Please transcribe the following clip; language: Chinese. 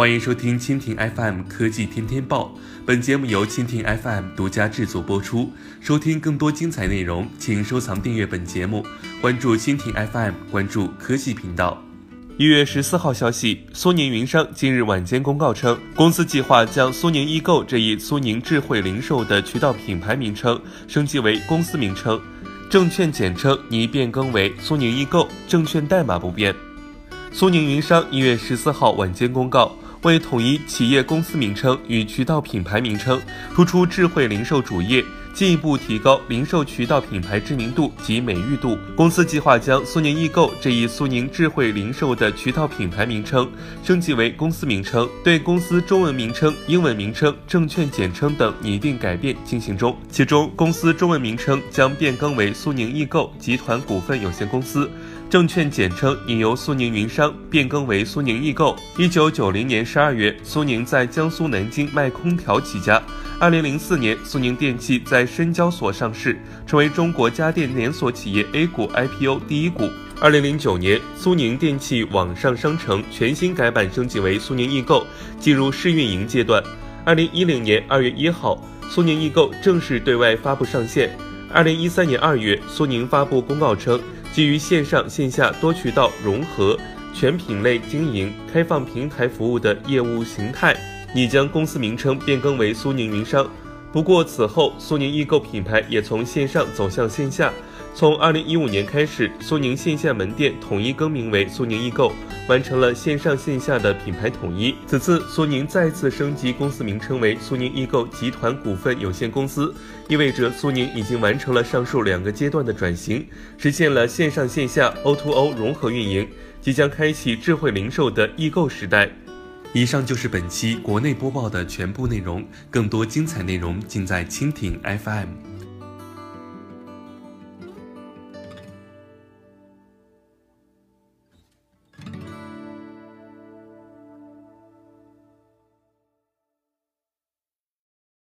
欢迎收听蜻蜓 FM 科技天天报，本节目由蜻蜓 FM 独家制作播出。收听更多精彩内容，请收藏订阅本节目，关注蜻蜓 FM，关注科技频道。一月十四号消息，苏宁云商今日晚间公告称，公司计划将苏宁易购这一苏宁智慧零售的渠道品牌名称升级为公司名称，证券简称拟变更为苏宁易购，证券代码不变。苏宁云商一月十四号晚间公告。为统一企业公司名称与渠道品牌名称，突出智慧零售主业，进一步提高零售渠道品牌知名度及美誉度。公司计划将苏宁易购这一苏宁智慧零售的渠道品牌名称升级为公司名称，对公司中文名称、英文名称、证券简称等拟定改变进行中。其中，公司中文名称将变更为苏宁易购集团股份有限公司。证券简称已由苏宁云商变更为苏宁易购。一九九零年十二月，苏宁在江苏南京卖空调起家。二零零四年，苏宁电器在深交所上市，成为中国家电连锁企业 A 股 IPO 第一股。二零零九年，苏宁电器网上商城全新改版升级为苏宁易购，进入试运营阶段。二零一零年二月一号，苏宁易购正式对外发布上线。二零一三年二月，苏宁发布公告称。基于线上线下多渠道融合、全品类经营、开放平台服务的业务形态，拟将公司名称变更为苏宁云商。不过，此后苏宁易购品牌也从线上走向线下。从二零一五年开始，苏宁线下门店统一更名为苏宁易购，完成了线上线下的品牌统一。此次苏宁再次升级公司名称为苏宁易购集团股份有限公司，意味着苏宁已经完成了上述两个阶段的转型，实现了线上线下 O2O 融合运营，即将开启智慧零售的易购时代。以上就是本期国内播报的全部内容，更多精彩内容尽在蜻蜓 FM。